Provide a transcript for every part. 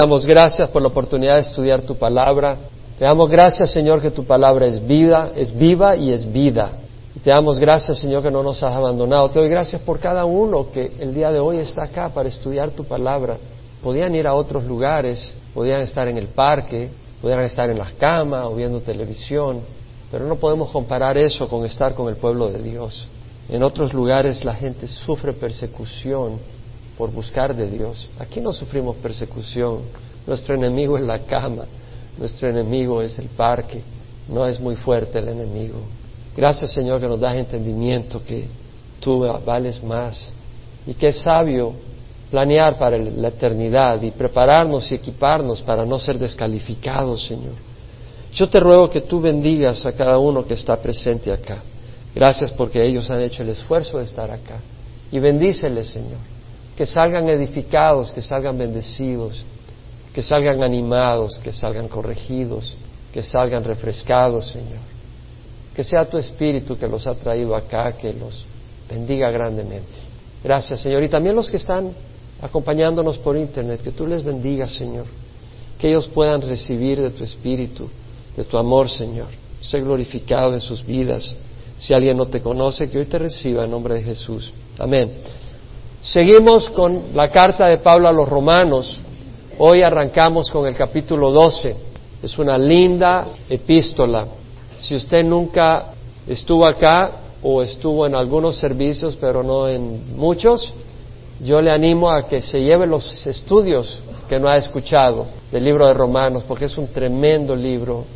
Damos gracias por la oportunidad de estudiar tu palabra. Te damos gracias, Señor, que tu palabra es vida, es viva y es vida. Y te damos gracias, Señor, que no nos has abandonado. Te doy gracias por cada uno que el día de hoy está acá para estudiar tu palabra. Podían ir a otros lugares, podían estar en el parque, podían estar en las camas o viendo televisión, pero no podemos comparar eso con estar con el pueblo de Dios. En otros lugares la gente sufre persecución por buscar de Dios. Aquí no sufrimos persecución. Nuestro enemigo es la cama, nuestro enemigo es el parque. No es muy fuerte el enemigo. Gracias Señor que nos das entendimiento que tú vales más y que es sabio planear para la eternidad y prepararnos y equiparnos para no ser descalificados, Señor. Yo te ruego que tú bendigas a cada uno que está presente acá. Gracias porque ellos han hecho el esfuerzo de estar acá. Y bendíceles, Señor que salgan edificados, que salgan bendecidos, que salgan animados, que salgan corregidos, que salgan refrescados, Señor. Que sea tu Espíritu que los ha traído acá, que los bendiga grandemente. Gracias, Señor. Y también los que están acompañándonos por Internet, que tú les bendigas, Señor. Que ellos puedan recibir de tu Espíritu, de tu amor, Señor. Sé glorificado en sus vidas. Si alguien no te conoce, que hoy te reciba en nombre de Jesús. Amén. Seguimos con la carta de Pablo a los romanos. Hoy arrancamos con el capítulo 12. Es una linda epístola. Si usted nunca estuvo acá o estuvo en algunos servicios, pero no en muchos, yo le animo a que se lleve los estudios que no ha escuchado del libro de Romanos, porque es un tremendo libro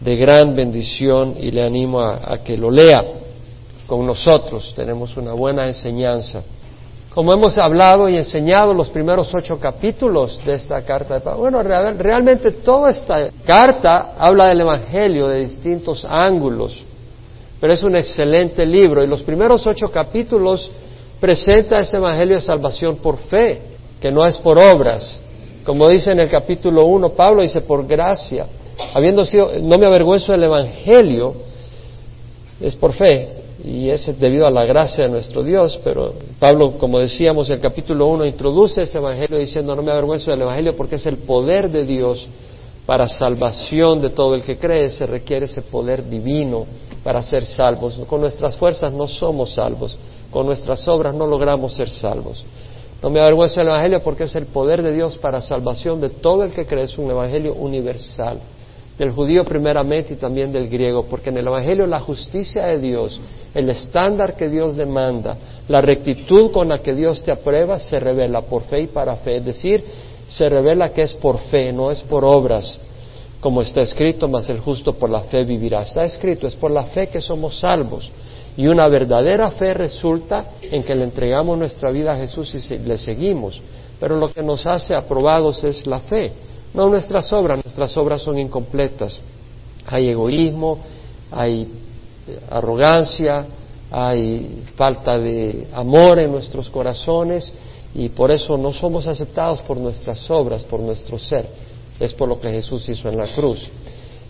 de gran bendición y le animo a, que lo lea con nosotros. Tenemos una buena enseñanza. Como hemos hablado y enseñado los primeros ocho capítulos de esta carta de Pablo, bueno, realmente toda esta carta habla del Evangelio de distintos ángulos, pero es un excelente libro y los primeros ocho capítulos presenta este Evangelio de salvación por fe, que no es por obras. Como dice en el capítulo uno, Pablo dice, por gracia, habiendo sido, no me avergüenzo del Evangelio, es por fe, y es debido a la gracia de nuestro Dios, pero Pablo, como decíamos, en el capítulo 1 introduce ese Evangelio diciendo, no me avergüenzo del Evangelio porque es el poder de Dios para salvación de todo el que cree, se requiere ese poder divino para ser salvos. Con nuestras fuerzas no somos salvos, con nuestras obras no logramos ser salvos. No me avergüenzo del Evangelio porque es el poder de Dios para salvación de todo el que cree, es un Evangelio universal del judío primeramente y también del griego, porque en el Evangelio la justicia de Dios, el estándar que Dios demanda, la rectitud con la que Dios te aprueba, se revela por fe y para fe, es decir, se revela que es por fe, no es por obras, como está escrito, mas el justo por la fe vivirá. Está escrito, es por la fe que somos salvos. Y una verdadera fe resulta en que le entregamos nuestra vida a Jesús y le seguimos. Pero lo que nos hace aprobados es la fe. No nuestras obras, nuestras obras son incompletas. Hay egoísmo, hay eh, arrogancia, hay falta de amor en nuestros corazones y por eso no somos aceptados por nuestras obras, por nuestro ser. Es por lo que Jesús hizo en la cruz.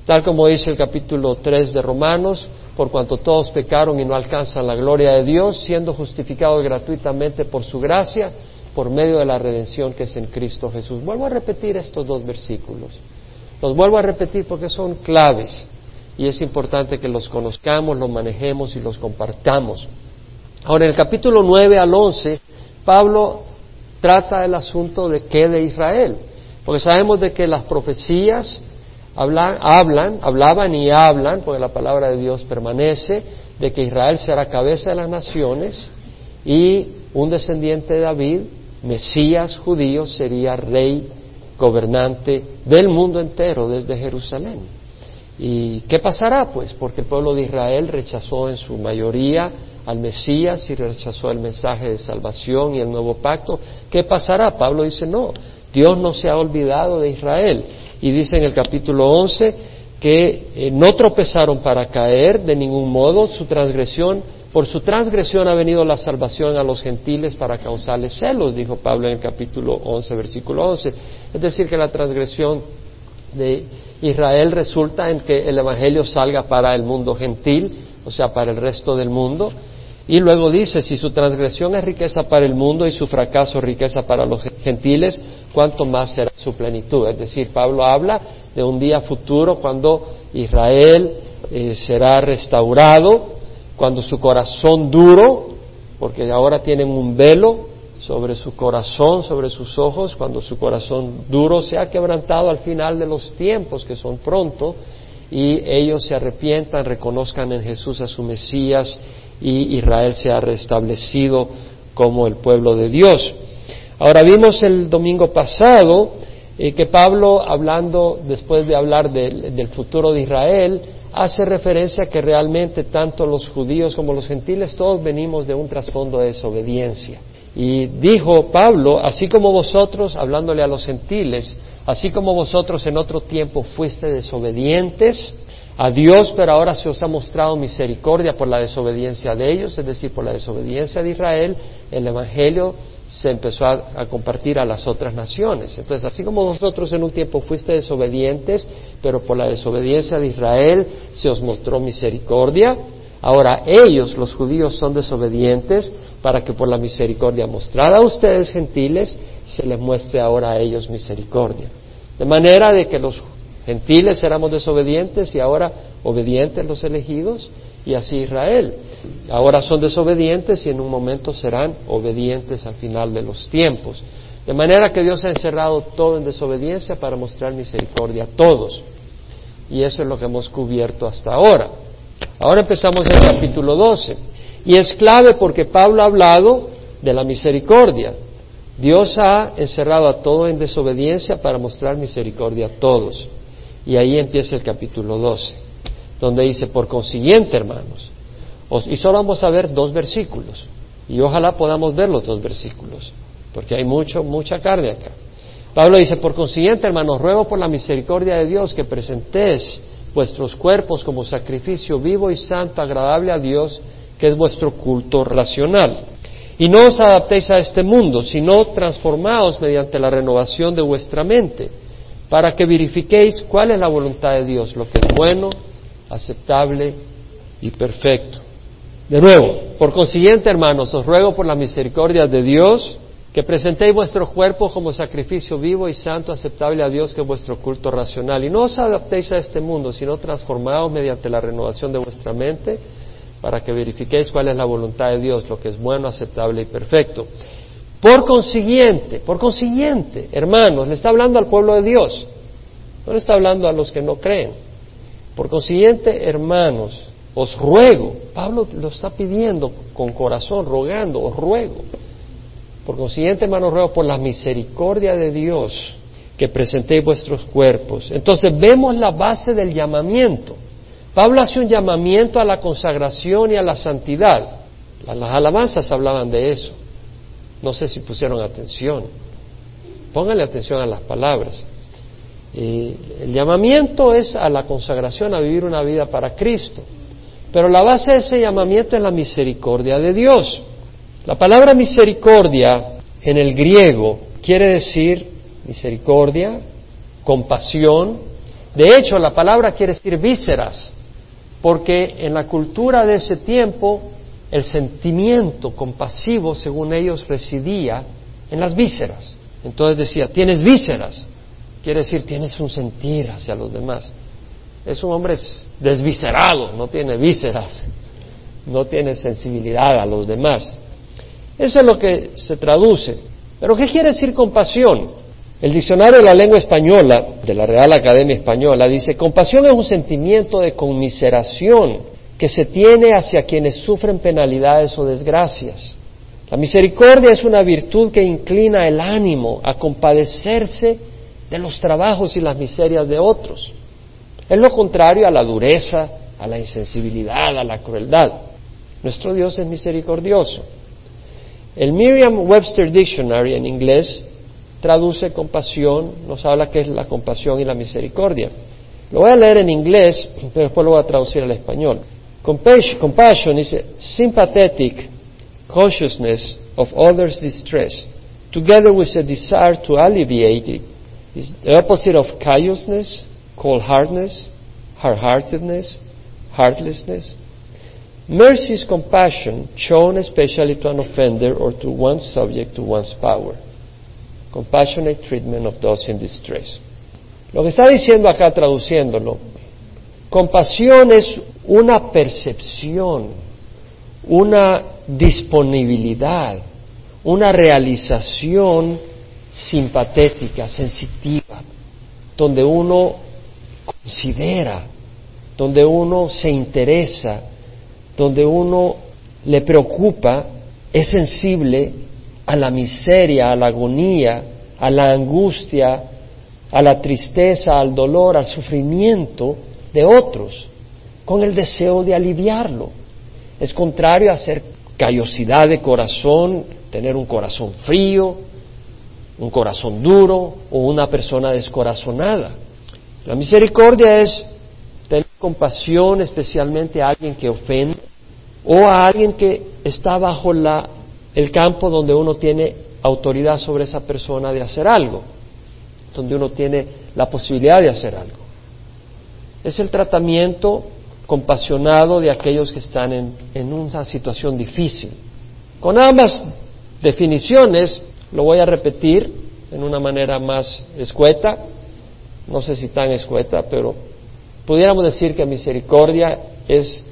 Tal como dice el capítulo 3 de Romanos, por cuanto todos pecaron y no alcanzan la gloria de Dios, siendo justificados gratuitamente por su gracia, por medio de la redención que es en Cristo Jesús. Vuelvo a repetir estos dos versículos. Los vuelvo a repetir porque son claves y es importante que los conozcamos, los manejemos y los compartamos. Ahora, en el capítulo 9 al 11, Pablo trata el asunto de qué de Israel, porque sabemos de que las profecías hablan, hablan, hablaban y hablan, porque la palabra de Dios permanece, de que Israel será cabeza de las naciones y un descendiente de David Mesías judío sería rey gobernante del mundo entero desde Jerusalén. ¿Y qué pasará? Pues porque el pueblo de Israel rechazó en su mayoría al Mesías y rechazó el mensaje de salvación y el nuevo pacto. ¿Qué pasará? Pablo dice, no, Dios no se ha olvidado de Israel. Y dice en el capítulo 11 que eh, no tropezaron para caer de ningún modo, su transgresión por su transgresión ha venido la salvación a los gentiles para causarles celos, dijo Pablo en el capítulo 11, versículo 11. Es decir, que la transgresión de Israel resulta en que el Evangelio salga para el mundo gentil, o sea, para el resto del mundo. Y luego dice, si su transgresión es riqueza para el mundo y su fracaso riqueza para los gentiles, ¿cuánto más será su plenitud? Es decir, Pablo habla de un día futuro cuando Israel eh, será restaurado, cuando su corazón duro, porque ahora tienen un velo sobre su corazón, sobre sus ojos, cuando su corazón duro se ha quebrantado al final de los tiempos, que son pronto, y ellos se arrepientan, reconozcan en Jesús a su Mesías y Israel se ha restablecido como el pueblo de Dios. Ahora vimos el domingo pasado eh, que Pablo, hablando, después de hablar del futuro de Israel, hace referencia a que realmente tanto los judíos como los gentiles, todos venimos de un trasfondo de desobediencia. Y dijo Pablo, así como vosotros, hablándole a los gentiles, así como vosotros en otro tiempo fuiste desobedientes a Dios, pero ahora se os ha mostrado misericordia por la desobediencia de ellos, es decir, por la desobediencia de Israel, el Evangelio se empezó a, compartir a las otras naciones. Entonces, así como vosotros en un tiempo fuiste desobedientes, pero por la desobediencia de Israel se os mostró misericordia, ahora ellos, los judíos, son desobedientes para que por la misericordia mostrada a ustedes gentiles, se les muestre ahora a ellos misericordia. De manera de que los gentiles éramos desobedientes y ahora obedientes los elegidos, y así Israel. Ahora son desobedientes y en un momento serán obedientes al final de los tiempos. De manera que Dios ha encerrado todo en desobediencia para mostrar misericordia a todos. Y eso es lo que hemos cubierto hasta ahora. Ahora empezamos el capítulo 12. Y es clave porque Pablo ha hablado de la misericordia. Dios ha encerrado a todo en desobediencia para mostrar misericordia a todos. Y ahí empieza el capítulo 12 donde dice, por consiguiente, hermanos, y solo vamos a ver dos versículos, y ojalá podamos ver los dos versículos, porque hay mucho, mucha carne acá. Pablo dice, por consiguiente, hermanos, ruego por la misericordia de Dios que presentéis vuestros cuerpos como sacrificio vivo y santo, agradable a Dios, que es vuestro culto racional. Y no os adaptéis a este mundo, sino transformaos mediante la renovación de vuestra mente, para que verifiquéis cuál es la voluntad de Dios, lo que es bueno, aceptable y perfecto. De nuevo, por consiguiente, hermanos, os ruego por la misericordia de Dios que presentéis vuestro cuerpo como sacrificio vivo y santo, aceptable a Dios, que es vuestro culto racional. Y no os adaptéis a este mundo, sino transformaos mediante la renovación de vuestra mente, para que verifiquéis cuál es la voluntad de Dios, lo que es bueno, aceptable y perfecto. Por consiguiente, por consiguiente, hermanos, le está hablando al pueblo de Dios, no le está hablando a los que no creen. Por consiguiente, hermanos, os ruego, Pablo lo está pidiendo con corazón, rogando, os ruego. Por consiguiente, hermanos, ruego por la misericordia de Dios que presentéis vuestros cuerpos. Entonces vemos la base del llamamiento. Pablo hace un llamamiento a la consagración y a la santidad. Las alabanzas hablaban de eso. No sé si pusieron atención. Pónganle atención a las palabras el llamamiento es a la consagración, a vivir una vida para Cristo. Pero la base de ese llamamiento es la misericordia de Dios. La palabra misericordia en el griego quiere decir misericordia, compasión. De hecho, la palabra quiere decir vísceras, porque en la cultura de ese tiempo el sentimiento compasivo, según ellos, residía en las vísceras. Entonces decía, tienes vísceras, quiere decir tienes un sentir hacia los demás. Es un hombre desviscerado, no tiene vísceras, no tiene sensibilidad a los demás. Eso es lo que se traduce. Pero ¿qué quiere decir compasión? El diccionario de la lengua española, de la Real Academia Española, dice, compasión es un sentimiento de conmiseración que se tiene hacia quienes sufren penalidades o desgracias. La misericordia es una virtud que inclina el ánimo a compadecerse de los trabajos y las miserias de otros. Es lo contrario a la dureza, a la insensibilidad, a la crueldad. Nuestro Dios es misericordioso. El Merriam-Webster Dictionary en inglés traduce compasión, nos habla que es la compasión y la misericordia. Lo voy a leer en inglés, pero después lo voy a traducir al español. Compassion is a sympathetic consciousness of others' distress, together with a desire to alleviate it is the opposite of callousness, cold hardness, hard-heartedness, heartlessness. Mercy is compassion shown especially to an offender or to one subject to one's power. Compassionate treatment of those in distress. Lo que está diciendo acá traduciéndolo, compasión es una percepción, una disponibilidad, una realización simpatética, sensitiva, donde uno considera, donde uno se interesa, donde uno le preocupa, es sensible a la miseria, a la agonía, a la angustia, a la tristeza, al dolor, al sufrimiento de otros, con el deseo de aliviarlo. Es contrario a ser callosidad de corazón, tener un corazón frío, un corazón duro o una persona descorazonada. La misericordia es tener compasión especialmente a alguien que ofende o a alguien que está bajo la, el campo donde uno tiene autoridad sobre esa persona de hacer algo, donde uno tiene la posibilidad de hacer algo. Es el tratamiento compasionado de aquellos que están en, en una situación difícil. Con ambas definiciones, lo voy a repetir en una manera más escueta, no sé si tan escueta, pero pudiéramos decir que misericordia es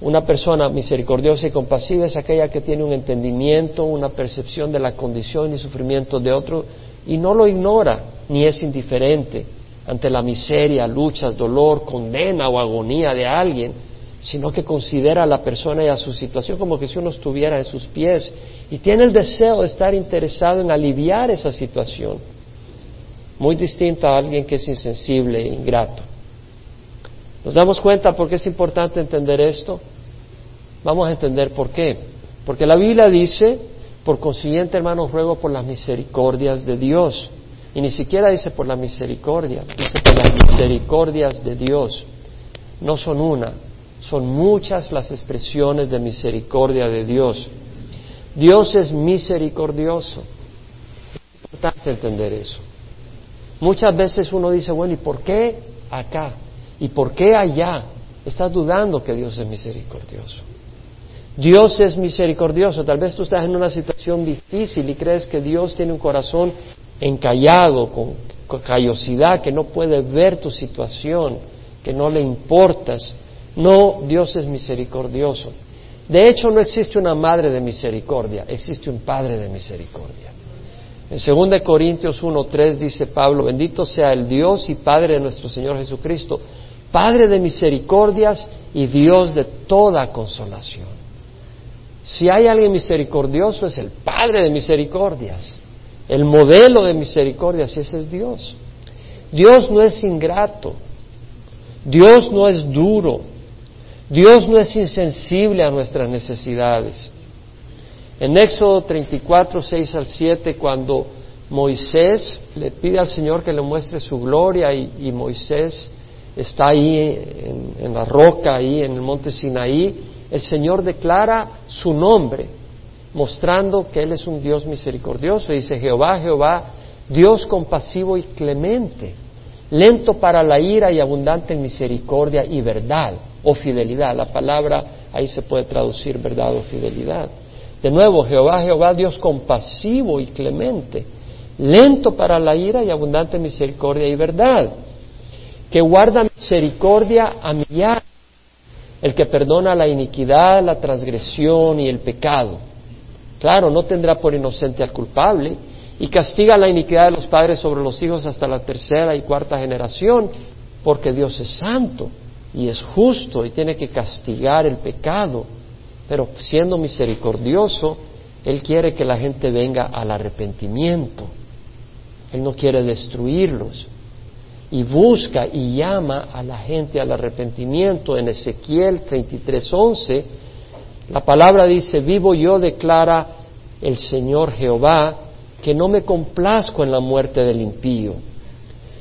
una persona misericordiosa y compasiva, es aquella que tiene un entendimiento, una percepción de la condición y sufrimiento de otro y no lo ignora ni es indiferente ante la miseria, luchas, dolor, condena o agonía de alguien, sino que considera a la persona y a su situación como que si uno estuviera en sus pies y tiene el deseo de estar interesado en aliviar esa situación. Muy distinto a alguien que es insensible e ingrato. ¿Nos damos cuenta por qué es importante entender esto? Vamos a entender por qué. Porque la Biblia dice, por consiguiente, hermanos, ruego por las misericordias de Dios. Y ni siquiera dice por la misericordia, dice por las misericordias de Dios. No son una, son muchas las expresiones de misericordia de Dios. Dios es misericordioso. Es importante entender eso. Muchas veces uno dice, bueno, ¿y por qué acá? ¿Y por qué allá? Estás dudando que Dios es misericordioso. Dios es misericordioso. Tal vez tú estás en una situación difícil y crees que Dios tiene un corazón encallado, con, con callosidad, que no puede ver tu situación, que no le importas. No, Dios es misericordioso. De hecho, no existe una madre de misericordia, existe un padre de misericordia. En 2 Corintios 1.3 dice Pablo, bendito sea el Dios y Padre de nuestro Señor Jesucristo, Padre de misericordias y Dios de toda consolación. Si hay alguien misericordioso es el Padre de misericordias, el modelo de misericordias, ese es Dios. Dios no es ingrato, Dios no es duro, Dios no es insensible a nuestras necesidades. En Éxodo 34, 6 al 7, cuando Moisés le pide al Señor que le muestre su gloria y, Moisés está ahí en, en, la roca, ahí en el monte Sinaí, el Señor declara su nombre, mostrando que Él es un Dios misericordioso. Dice Jehová, Jehová, Dios compasivo y clemente, lento para la ira y abundante en misericordia y verdad o fidelidad. La palabra ahí se puede traducir verdad o fidelidad. De nuevo, Jehová, Jehová, Dios compasivo y clemente, lento para la ira y abundante misericordia y verdad, que guarda misericordia a millar, el que perdona la iniquidad, la transgresión y el pecado. Claro, no tendrá por inocente al culpable y castiga la iniquidad de los padres sobre los hijos hasta la tercera y cuarta generación, porque Dios es santo y es justo y tiene que castigar el pecado, pero siendo misericordioso, Él quiere que la gente venga al arrepentimiento. Él no quiere destruirlos. Y busca y llama a la gente al arrepentimiento. En Ezequiel 33:11, la palabra dice, vivo yo, declara el Señor Jehová, que no me complazco en la muerte del impío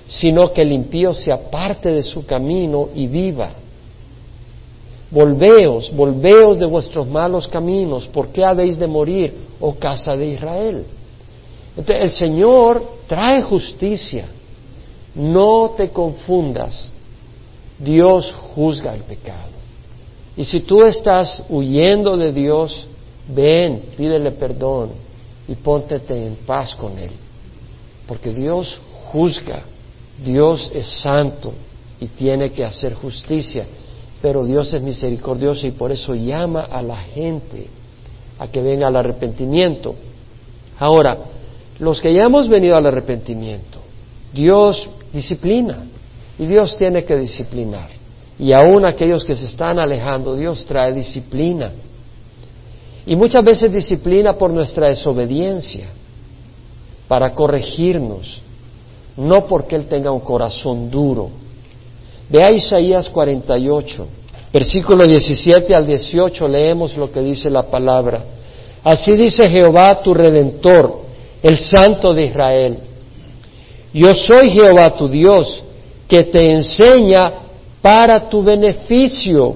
sino que el impío se aparte de su camino y viva. Volveos, volveos de vuestros malos caminos, ¿por qué habéis de morir, oh casa de Israel? Entonces, el Señor trae justicia, no te confundas, Dios juzga el pecado. Y si tú estás huyendo de Dios, ven, pídele perdón y póntete en paz con Él. Porque Dios juzga, Dios es santo y tiene que hacer justicia, pero Dios es misericordioso y por eso llama a la gente a que venga al arrepentimiento. Ahora, los que ya hemos venido al arrepentimiento, Dios disciplina y Dios tiene que disciplinar. Y aún aquellos que se están alejando, Dios trae disciplina. Y muchas veces disciplina por nuestra desobediencia, para corregirnos, no porque Él tenga un corazón duro. Vea Isaías 48, versículo 17 al 18, leemos lo que dice la palabra. Así dice Jehová tu redentor, el Santo de Israel. Yo soy Jehová tu Dios, que te enseña para tu beneficio,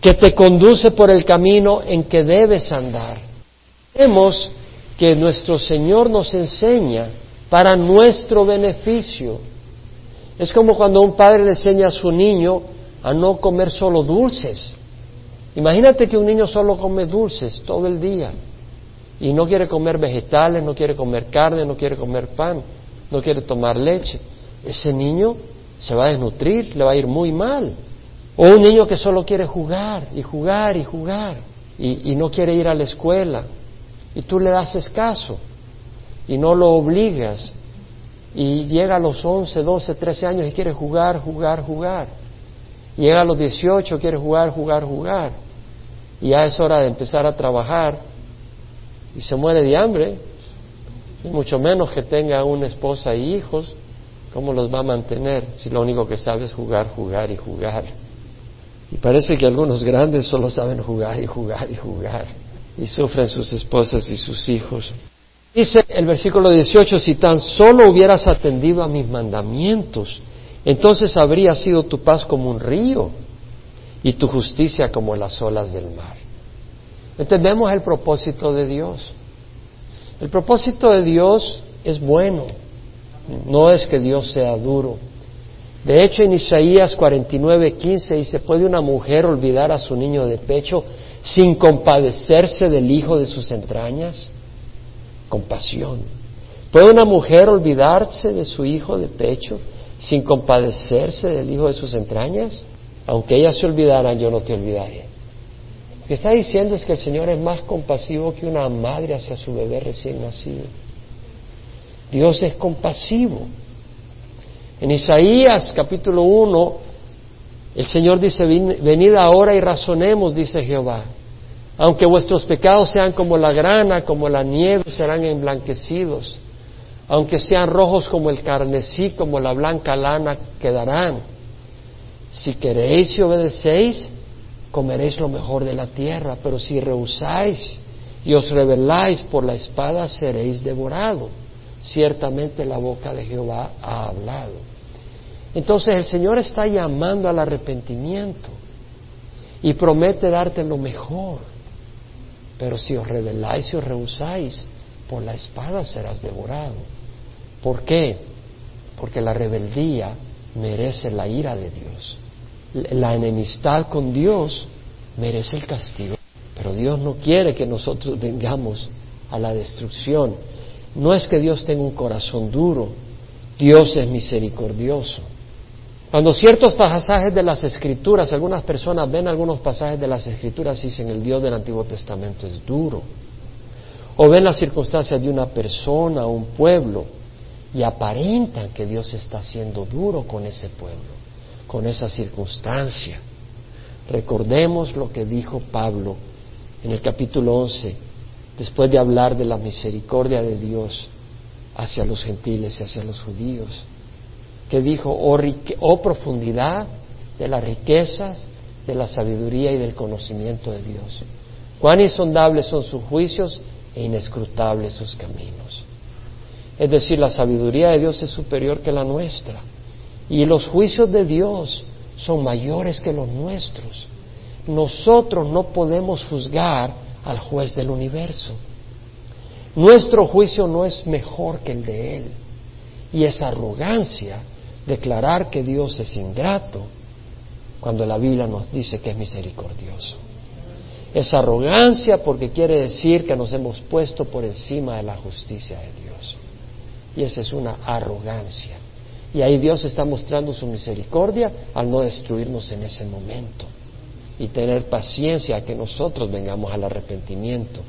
que te conduce por el camino en que debes andar. Vemos que nuestro Señor nos enseña para nuestro beneficio. Es como cuando un padre le enseña a su niño a no comer solo dulces. Imagínate que un niño solo come dulces todo el día y no quiere comer vegetales, no quiere comer carne, no quiere comer pan, no quiere tomar leche. Ese niño se va a desnutrir, le va a ir muy mal. O un niño que solo quiere jugar y jugar y jugar y, no quiere ir a la escuela y tú le das escaso y no lo obligas y llega a los 11, 12, 13 años y quiere jugar, jugar, jugar. Llega a los 18, quiere jugar, jugar, jugar. Y ya es hora de empezar a trabajar y se muere de hambre, y mucho menos que tenga una esposa y hijos ¿Cómo los va a mantener si lo único que sabe es jugar, jugar y jugar? Y parece que algunos grandes solo saben jugar y jugar y jugar y sufren sus esposas y sus hijos. Dice el versículo 18, si tan solo hubieras atendido a mis mandamientos, entonces habría sido tu paz como un río y tu justicia como las olas del mar. Entendemos el propósito de Dios. El propósito de Dios es bueno. No es que Dios sea duro. De hecho, en Isaías 49, 15 dice, ¿puede una mujer olvidar a su niño de pecho sin compadecerse del hijo de sus entrañas? Compasión. ¿Puede una mujer olvidarse de su hijo de pecho sin compadecerse del hijo de sus entrañas? Aunque ella se olvidara, yo no te olvidaré. Lo que está diciendo es que el Señor es más compasivo que una madre hacia su bebé recién nacido. Dios es compasivo. En Isaías capítulo 1, el Señor dice, venid ahora y razonemos, dice Jehová. Aunque vuestros pecados sean como la grana, como la nieve, serán emblanquecidos. Aunque sean rojos como el carnesí, como la blanca lana, quedarán. Si queréis y obedecéis, comeréis lo mejor de la tierra, pero si rehusáis y os rebeláis por la espada, seréis devorados ciertamente la boca de Jehová ha hablado. Entonces el Señor está llamando al arrepentimiento y promete darte lo mejor. Pero si os rebeláis y os rehusáis, por la espada serás devorado. ¿Por qué? Porque la rebeldía merece la ira de Dios. La enemistad con Dios merece el castigo. Pero Dios no quiere que nosotros vengamos a la destrucción. No es que Dios tenga un corazón duro, Dios es misericordioso. Cuando ciertos pasajes de las Escrituras, algunas personas ven algunos pasajes de las Escrituras y dicen el Dios del Antiguo Testamento es duro, o ven las circunstancias de una persona un pueblo y aparentan que Dios está siendo duro con ese pueblo, con esa circunstancia. Recordemos lo que dijo Pablo en el capítulo 11 después de hablar de la misericordia de Dios hacia los gentiles y hacia los judíos, que dijo, oh, oh, profundidad de las riquezas, de la sabiduría y del conocimiento de Dios. Cuán insondables son sus juicios e inescrutables sus caminos. Es decir, la sabiduría de Dios es superior que la nuestra y los juicios de Dios son mayores que los nuestros. Nosotros no podemos juzgar al juez del universo. Nuestro juicio no es mejor que el de Él. Y esa arrogancia, declarar que Dios es ingrato, cuando la Biblia nos dice que es misericordioso. Es arrogancia porque quiere decir que nos hemos puesto por encima de la justicia de Dios. Y esa es una arrogancia. Y ahí Dios está mostrando su misericordia al no destruirnos en ese momento y tener paciencia a que nosotros vengamos al arrepentimiento.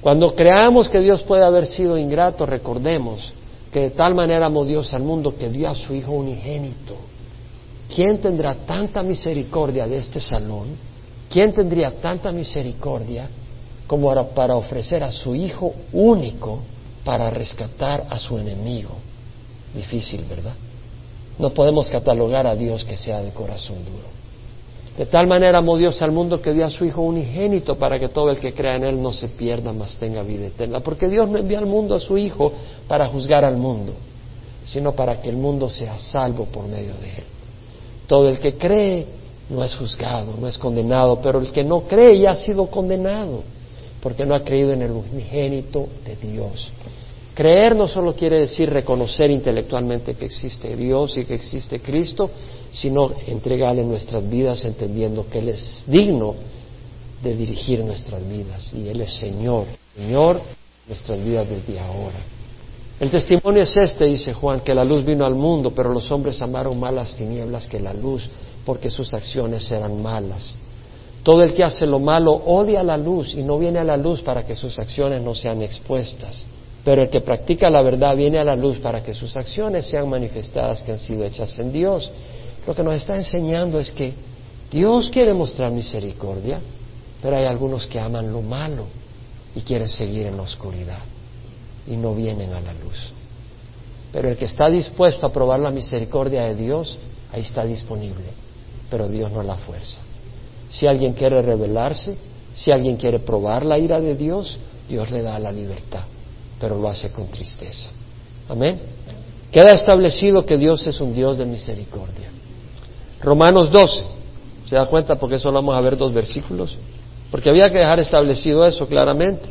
Cuando creamos que Dios puede haber sido ingrato, recordemos que de tal manera amó Dios al mundo que dio a su Hijo unigénito. ¿Quién tendrá tanta misericordia de este salón? ¿Quién tendría tanta misericordia como para ofrecer a su Hijo único para rescatar a su enemigo? Difícil, ¿verdad? No podemos catalogar a Dios que sea de corazón duro. De tal manera amó Dios al mundo que dio a su Hijo unigénito para que todo el que crea en Él no se pierda, mas tenga vida eterna. Porque Dios no envía al mundo a su Hijo para juzgar al mundo, sino para que el mundo sea salvo por medio de Él. Todo el que cree no es juzgado, no es condenado, pero el que no cree ya ha sido condenado, porque no ha creído en el unigénito de Dios. Creer no solo quiere decir reconocer intelectualmente que existe Dios y que existe Cristo, sino entregarle nuestras vidas entendiendo que Él es digno de dirigir nuestras vidas y Él es Señor, Señor nuestras vidas desde ahora. El testimonio es este, dice Juan, que la luz vino al mundo, pero los hombres amaron más las tinieblas que la luz, porque sus acciones eran malas. Todo el que hace lo malo odia la luz y no viene a la luz para que sus acciones no sean expuestas. Pero el que practica la verdad viene a la luz para que sus acciones sean manifestadas que han sido hechas en Dios. Lo que nos está enseñando es que Dios quiere mostrar misericordia, pero hay algunos que aman lo malo y quieren seguir en la oscuridad y no vienen a la luz. Pero el que está dispuesto a probar la misericordia de Dios, ahí está disponible, pero Dios no la fuerza. Si alguien quiere rebelarse, si alguien quiere probar la ira de Dios, Dios le da la libertad pero lo hace con tristeza. Amén. Queda establecido que Dios es un Dios de misericordia. Romanos 12. ¿Se da cuenta? Porque solo vamos a ver dos versículos. Porque había que dejar establecido eso claramente.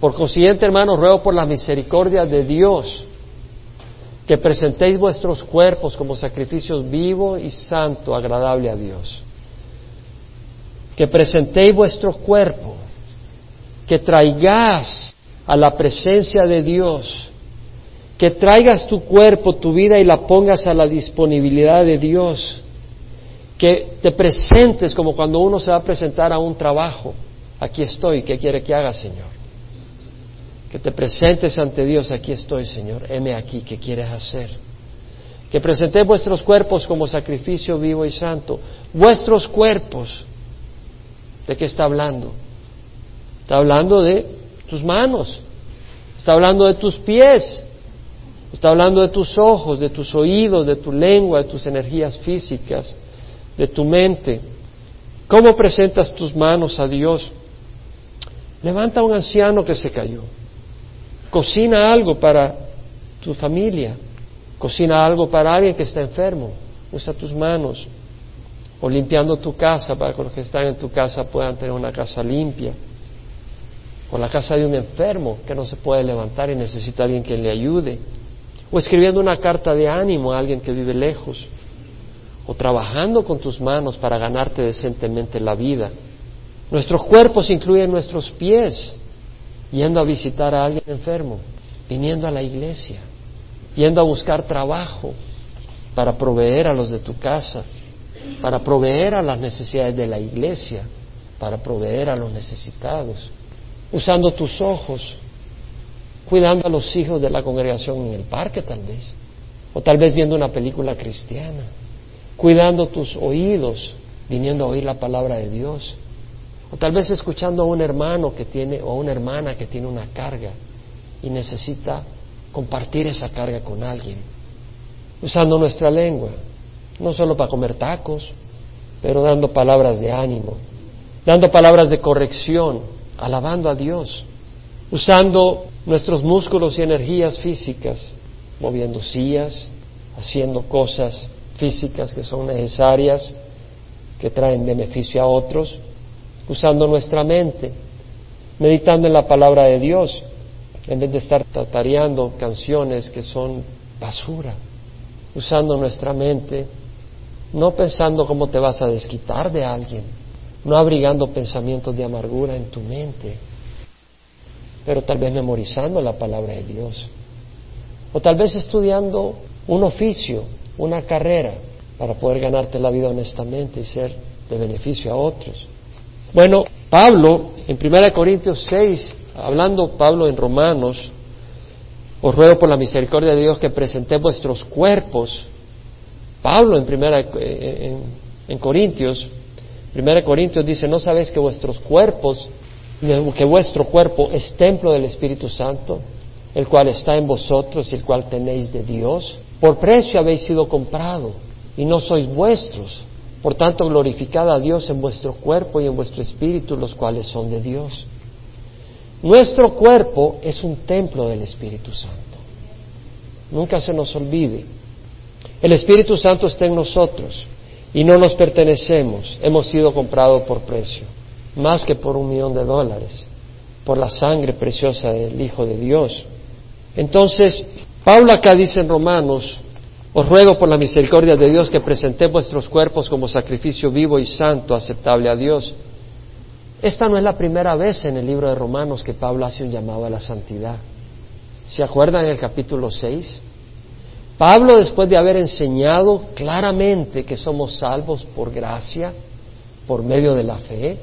Por consiguiente, hermanos, ruego por la misericordia de Dios que presentéis vuestros cuerpos como sacrificios vivo y santo, agradable a Dios. Que presentéis vuestro cuerpo, que traigáis a la presencia de Dios, que traigas tu cuerpo, tu vida y la pongas a la disponibilidad de Dios, que te presentes como cuando uno se va a presentar a un trabajo. Aquí estoy, ¿qué quiere que haga, Señor? Que te presentes ante Dios, aquí estoy, Señor, heme aquí, ¿qué quieres hacer? Que presentéis vuestros cuerpos como sacrificio vivo y santo. Vuestros cuerpos, ¿de qué está hablando? Está hablando de tus manos, está hablando de tus pies, está hablando de tus ojos, de tus oídos, de tu lengua, de tus energías físicas, de tu mente. ¿Cómo presentas tus manos a Dios? Levanta a un anciano que se cayó. Cocina algo para tu familia. Cocina algo para alguien que está enfermo. Usa tus manos. O limpiando tu casa para que los que están en tu casa puedan tener una casa limpia o la casa de un enfermo que no se puede levantar y necesita alguien que le ayude, o escribiendo una carta de ánimo a alguien que vive lejos, o trabajando con tus manos para ganarte decentemente la vida. Nuestros cuerpos incluyen nuestros pies, yendo a visitar a alguien enfermo, viniendo a la iglesia, yendo a buscar trabajo para proveer a los de tu casa, para proveer a las necesidades de la iglesia, para proveer a los necesitados usando tus ojos, cuidando a los hijos de la congregación en el parque tal vez, o tal vez viendo una película cristiana, cuidando tus oídos, viniendo a oír la palabra de Dios, o tal vez escuchando a un hermano que tiene o a una hermana que tiene una carga y necesita compartir esa carga con alguien, usando nuestra lengua, no solo para comer tacos, pero dando palabras de ánimo, dando palabras de corrección, alabando a Dios, usando nuestros músculos y energías físicas, moviendo sillas, haciendo cosas físicas que son necesarias, que traen beneficio a otros, usando nuestra mente, meditando en la palabra de Dios, en vez de estar tatareando canciones que son basura, usando nuestra mente no pensando cómo te vas a desquitar de alguien, no abrigando pensamientos de amargura en tu mente, pero tal vez memorizando la palabra de Dios, o tal vez estudiando un oficio, una carrera, para poder ganarte la vida honestamente y ser de beneficio a otros. Bueno, Pablo, en 1 Corintios 6, hablando Pablo en Romanos, os ruego por la misericordia de Dios que presenté vuestros cuerpos. Pablo en primera en, Corintios, primera Corintios dice, ¿no sabéis que vuestros cuerpos, que vuestro cuerpo es templo del Espíritu Santo, el cual está en vosotros y el cual tenéis de Dios? Por precio habéis sido comprado y no sois vuestros. Por tanto, glorificad a Dios en vuestro cuerpo y en vuestro espíritu, los cuales son de Dios. Nuestro cuerpo es un templo del Espíritu Santo. Nunca se nos olvide. El Espíritu Santo está en nosotros y no nos pertenecemos. Hemos sido comprados por precio, más que por un millón de dólares, por la sangre preciosa del Hijo de Dios. Entonces, Pablo acá dice en Romanos, os ruego por la misericordia de Dios que presenté vuestros cuerpos como sacrificio vivo y santo, aceptable a Dios esta no es la primera vez en el libro de Romanos que Pablo hace un llamado a la santidad. ¿Se acuerdan en el capítulo 6? Pablo, después de haber enseñado claramente que somos salvos por gracia, por medio de la fe,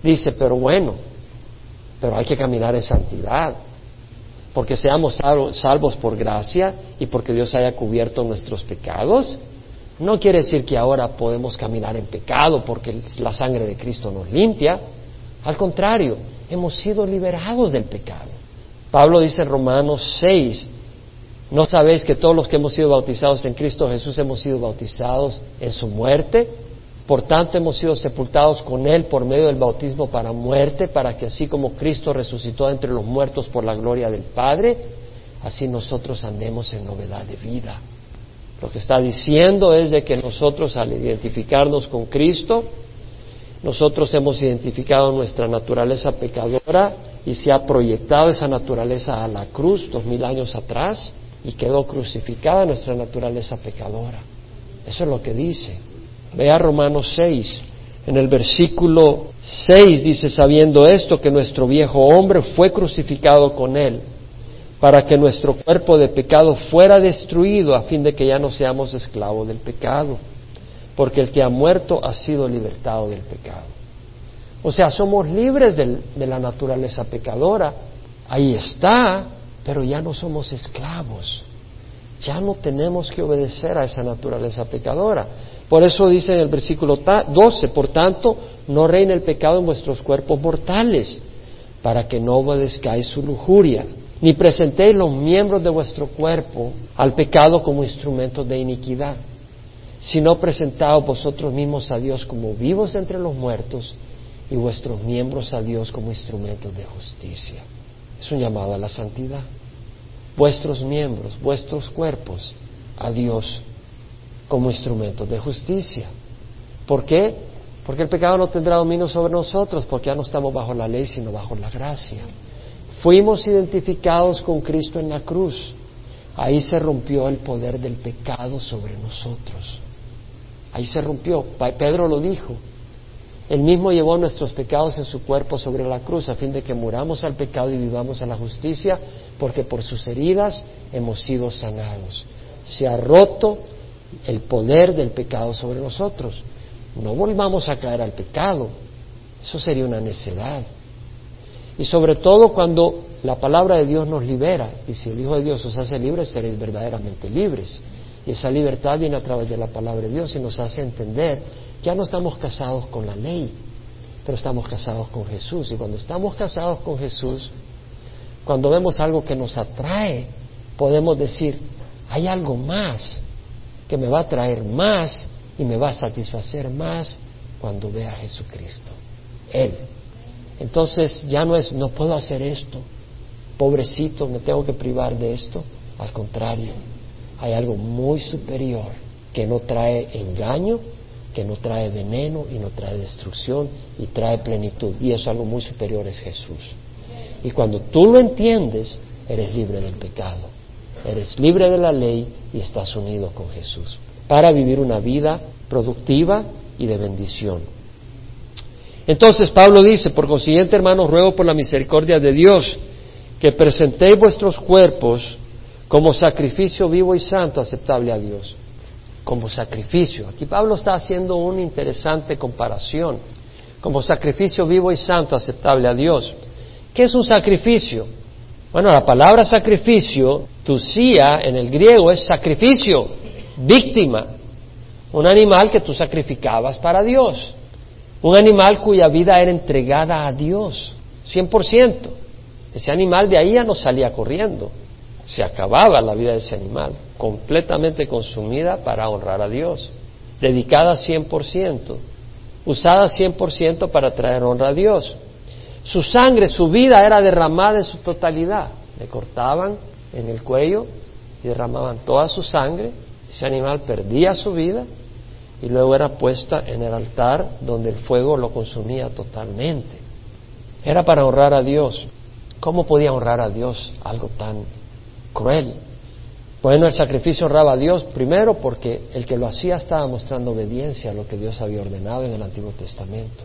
dice, pero bueno, pero hay que caminar en santidad, porque seamos salvos por gracia y porque Dios haya cubierto nuestros pecados, no quiere decir que ahora podemos caminar en pecado porque la sangre de Cristo nos limpia. Al contrario, hemos sido liberados del pecado. Pablo dice en Romanos 6, ¿no sabéis que todos los que hemos sido bautizados en Cristo Jesús hemos sido bautizados en su muerte? Por tanto, hemos sido sepultados con Él por medio del bautismo para muerte, para que así como Cristo resucitó entre los muertos por la gloria del Padre, así nosotros andemos en novedad de vida. Lo que está diciendo es de que nosotros al identificarnos con Cristo, nosotros hemos identificado nuestra naturaleza pecadora y se ha proyectado esa naturaleza a la cruz dos mil años atrás y quedó crucificada nuestra naturaleza pecadora. Eso es lo que dice. Vea Romanos 6. En el versículo 6 dice, sabiendo esto, que nuestro viejo hombre fue crucificado con él para que nuestro cuerpo de pecado fuera destruido a fin de que ya no seamos esclavos del pecado, porque el que ha muerto ha sido libertado del pecado. O sea, somos libres de la naturaleza pecadora, ahí está, pero ya no somos esclavos, ya no tenemos que obedecer a esa naturaleza pecadora. Por eso dice en el versículo 12, por tanto, no reine el pecado en vuestros cuerpos mortales, para que no obedezcáis su lujuria ni presentéis los miembros de vuestro cuerpo al pecado como instrumentos de iniquidad, sino presentaos vosotros mismos a Dios como vivos entre los muertos y vuestros miembros a Dios como instrumentos de justicia. Es un llamado a la santidad. Vuestros miembros, vuestros cuerpos a Dios como instrumentos de justicia. ¿Por qué? Porque el pecado no tendrá dominio sobre nosotros, porque ya no estamos bajo la ley, sino bajo la gracia. Fuimos identificados con Cristo en la cruz. Ahí se rompió el poder del pecado sobre nosotros. Ahí se rompió. Pedro lo dijo. Él mismo llevó nuestros pecados en su cuerpo sobre la cruz a fin de que muramos al pecado y vivamos a la justicia, porque por sus heridas hemos sido sanados. Se ha roto el poder del pecado sobre nosotros. No volvamos a caer al pecado. Eso sería una necedad. Y sobre todo cuando la palabra de Dios nos libera, y si el Hijo de Dios os hace libres, seréis verdaderamente libres. Y esa libertad viene a través de la palabra de Dios y nos hace entender ya no estamos casados con la ley, pero estamos casados con Jesús. Y cuando estamos casados con Jesús, cuando vemos algo que nos atrae, podemos decir, hay algo más que me va a traer más y me va a satisfacer más cuando vea a Jesucristo. Él entonces ya no es, no puedo hacer esto, pobrecito, me tengo que privar de esto. Al contrario, hay algo muy superior que no trae engaño, que no trae veneno y no trae destrucción y trae plenitud. Y eso algo muy superior es Jesús. Y cuando tú lo entiendes, eres libre del pecado, eres libre de la ley y estás unido con Jesús. para vivir una vida productiva y de bendición. Entonces Pablo dice, por consiguiente hermanos, ruego por la misericordia de Dios que presentéis vuestros cuerpos como sacrificio vivo y santo aceptable a Dios. Como sacrificio. Aquí Pablo está haciendo una interesante comparación. Como sacrificio vivo y santo aceptable a Dios. ¿Qué es un sacrificio? Bueno, la palabra sacrificio, tucía en el griego es sacrificio, víctima. Un animal que tú sacrificabas para Dios. Un animal cuya vida era entregada a Dios, 100%. Ese animal de ahí ya no salía corriendo. Se acababa la vida de ese animal, completamente consumida para honrar a Dios, dedicada 100%, usada 100% para traer honra a Dios. Su sangre, su vida era derramada en su totalidad. Le cortaban en el cuello y derramaban toda su sangre. Ese animal perdía su vida y luego era puesta en el altar donde el fuego lo consumía totalmente. Era para honrar a Dios. ¿Cómo podía honrar a Dios algo tan cruel? Bueno, el sacrificio honraba a Dios primero porque el que lo hacía estaba mostrando obediencia a lo que Dios había ordenado en el Antiguo Testamento.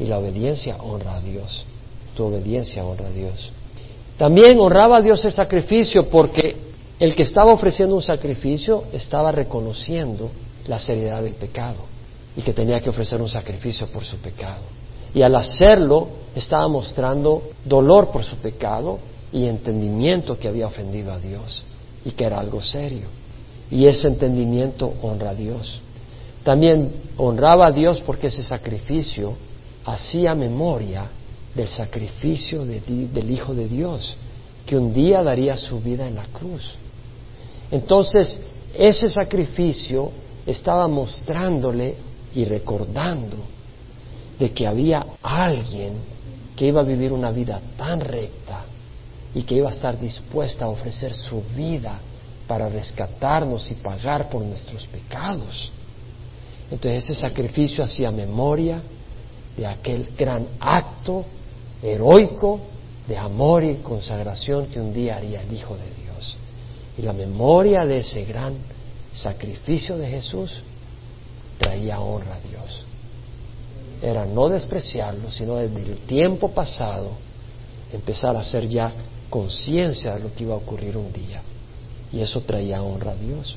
Y la obediencia honra a Dios. Tu obediencia honra a Dios. También honraba a Dios el sacrificio porque el que estaba ofreciendo un sacrificio estaba reconociendo la seriedad del pecado y que tenía que ofrecer un sacrificio por su pecado. Y al hacerlo estaba mostrando dolor por su pecado y entendimiento que había ofendido a Dios y que era algo serio. Y ese entendimiento honra a Dios. También honraba a Dios porque ese sacrificio hacía memoria del sacrificio del Hijo de Dios, que un día daría su vida en la cruz. Entonces, ese sacrificio estaba mostrándole y recordando de que había alguien que iba a vivir una vida tan recta y que iba a estar dispuesta a ofrecer su vida para rescatarnos y pagar por nuestros pecados. Entonces ese sacrificio hacía memoria de aquel gran acto heroico de amor y consagración que un día haría el Hijo de Dios. Y la memoria de ese gran sacrificio de Jesús traía honra a Dios. Era no despreciarlo, sino desde el tiempo pasado empezar a hacer ya conciencia de lo que iba a ocurrir un día. Y eso traía honra a Dios.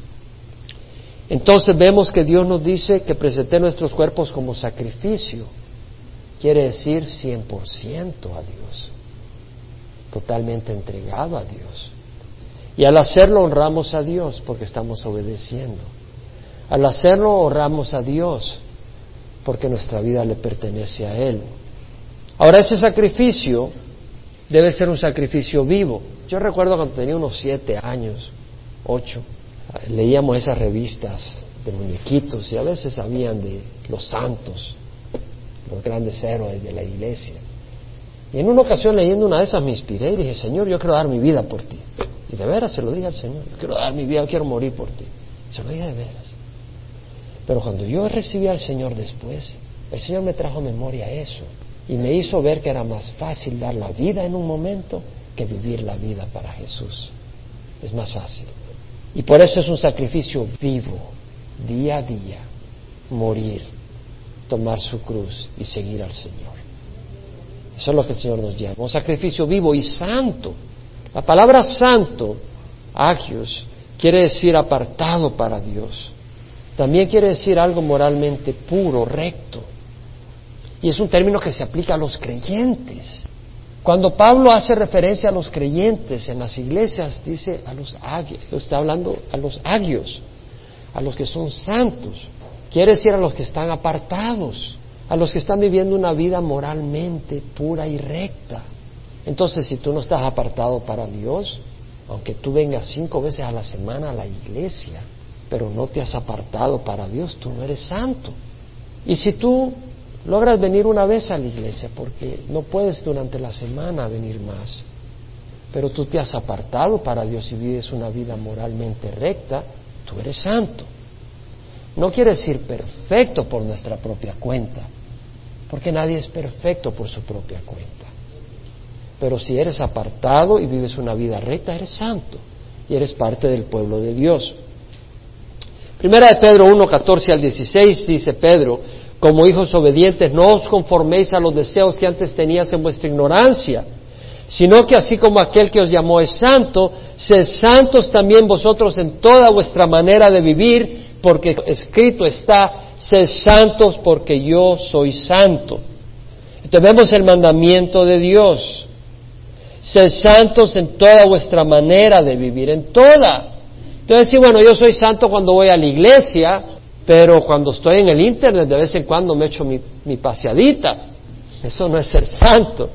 Entonces vemos que Dios nos dice que presente nuestros cuerpos como sacrificio. Quiere decir 100% a Dios. Totalmente entregado a Dios. Y al hacerlo honramos a Dios porque estamos obedeciendo. Al hacerlo honramos a Dios porque nuestra vida le pertenece a Él. Ahora ese sacrificio debe ser un sacrificio vivo. Yo recuerdo cuando tenía unos siete años, ocho, leíamos esas revistas de muñequitos y a veces sabían de los santos, los grandes héroes de la iglesia. Y en una ocasión leyendo una de esas me inspiré y dije, Señor, yo quiero dar mi vida por ti. Y de veras se lo dije al Señor, yo quiero dar mi vida, yo quiero morir por ti. Se lo dije de veras. Pero cuando yo recibí al Señor después, el Señor me trajo memoria a eso y me hizo ver que era más fácil dar la vida en un momento que vivir la vida para Jesús. Es más fácil. Y por eso es un sacrificio vivo, día a día, morir, tomar su cruz y seguir al Señor. Eso es lo que el Señor nos llama, un sacrificio vivo y santo. La palabra santo, agios, quiere decir apartado para Dios. También quiere decir algo moralmente puro, recto. Y es un término que se aplica a los creyentes. Cuando Pablo hace referencia a los creyentes en las iglesias, dice a los agios, está hablando a los agios, a los que son santos. Quiere decir a los que están apartados, a los que están viviendo una vida moralmente pura y recta. Entonces, si tú no estás apartado para Dios, aunque tú vengas cinco veces a la semana a la iglesia, pero no te has apartado para Dios, tú no eres santo. Y si tú logras venir una vez a la iglesia, porque no puedes durante la semana venir más, pero tú te has apartado para Dios y vives una vida moralmente recta, tú eres santo. No quiere decir perfecto por nuestra propia cuenta, porque nadie es perfecto por su propia cuenta. Pero si eres apartado y vives una vida recta, eres santo y eres parte del pueblo de Dios. Primera de Pedro 1, 14 al 16 dice Pedro, como hijos obedientes, no os conforméis a los deseos que antes tenías en vuestra ignorancia, sino que así como aquel que os llamó es santo, sed santos también vosotros en toda vuestra manera de vivir, porque escrito está, sed santos porque yo soy santo. Entonces el mandamiento de Dios. Sed santos en toda vuestra manera de vivir, en toda. Entonces, sí, bueno, yo soy santo cuando voy a la iglesia, pero cuando estoy en el internet de vez en cuando me echo mi, paseadita. Eso no es ser santo.